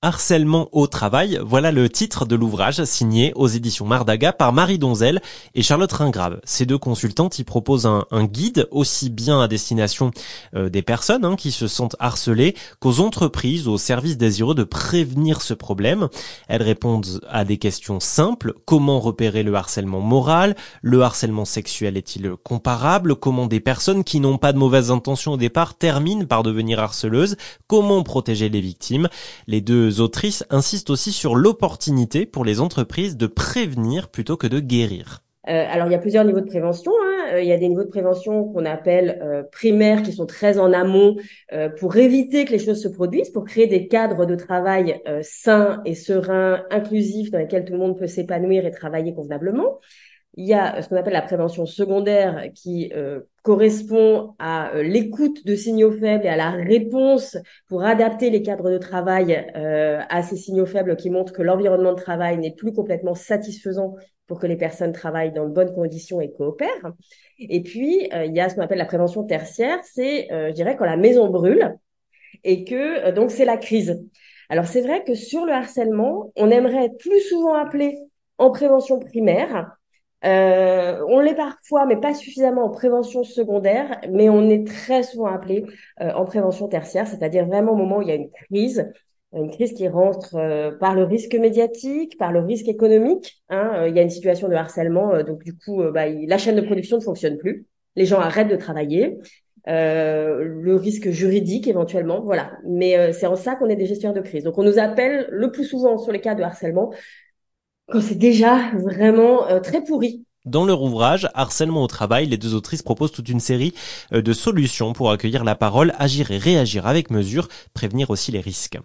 Harcèlement au travail, voilà le titre de l'ouvrage signé aux éditions Mardaga par Marie Donzel et Charlotte Ringrave. Ces deux consultantes y proposent un, guide aussi bien à destination euh, des personnes hein, qui se sentent harcelées qu'aux entreprises, aux services désireux de prévenir ce problème. Elles répondent à des questions simples. Comment repérer le harcèlement moral? Le harcèlement sexuel est-il comparable? Comment des personnes qui n'ont pas de mauvaises intentions au départ terminent par devenir harceleuses? Comment protéger les victimes? Les deux autrices insistent aussi sur l'opportunité pour les entreprises de prévenir plutôt que de guérir. Euh, alors, il y a plusieurs niveaux de prévention. Hein. Euh, il y a des niveaux de prévention qu'on appelle euh, primaires, qui sont très en amont, pour éviter que les choses se produisent, pour créer des cadres de travail sains et sereins, inclusifs, dans lesquels tout le monde peut s'épanouir et travailler convenablement. Il y a ce qu'on appelle la prévention secondaire qui euh, correspond à euh, l'écoute de signaux faibles et à la réponse pour adapter les cadres de travail euh, à ces signaux faibles qui montrent que l'environnement de travail n'est plus complètement satisfaisant pour que les personnes travaillent dans de bonnes conditions et coopèrent. Et puis, il y a ce qu'on appelle la prévention tertiaire, c'est, je dirais, quand la maison brûle et que donc c'est la crise. Alors c'est vrai que sur le harcèlement, on aimerait plus souvent appelé en prévention primaire euh, on l'est parfois, mais pas suffisamment en prévention secondaire, mais on est très souvent appelé euh, en prévention tertiaire, c'est-à-dire vraiment au moment où il y a une crise, une crise qui rentre euh, par le risque médiatique, par le risque économique. Hein, il y a une situation de harcèlement, donc du coup, bah, la chaîne de production ne fonctionne plus, les gens arrêtent de travailler. le risque juridique éventuellement, voilà. Mais c'est en ça qu'on est des gestionnaires de crise. Donc on nous appelle le plus souvent sur les cas de harcèlement quand c'est déjà vraiment euh, très pourri. Dans leur ouvrage Harcèlement au travail, les deux autrices proposent toute une série euh, de solutions pour accueillir la parole, agir et réagir avec mesure, prévenir aussi les risques.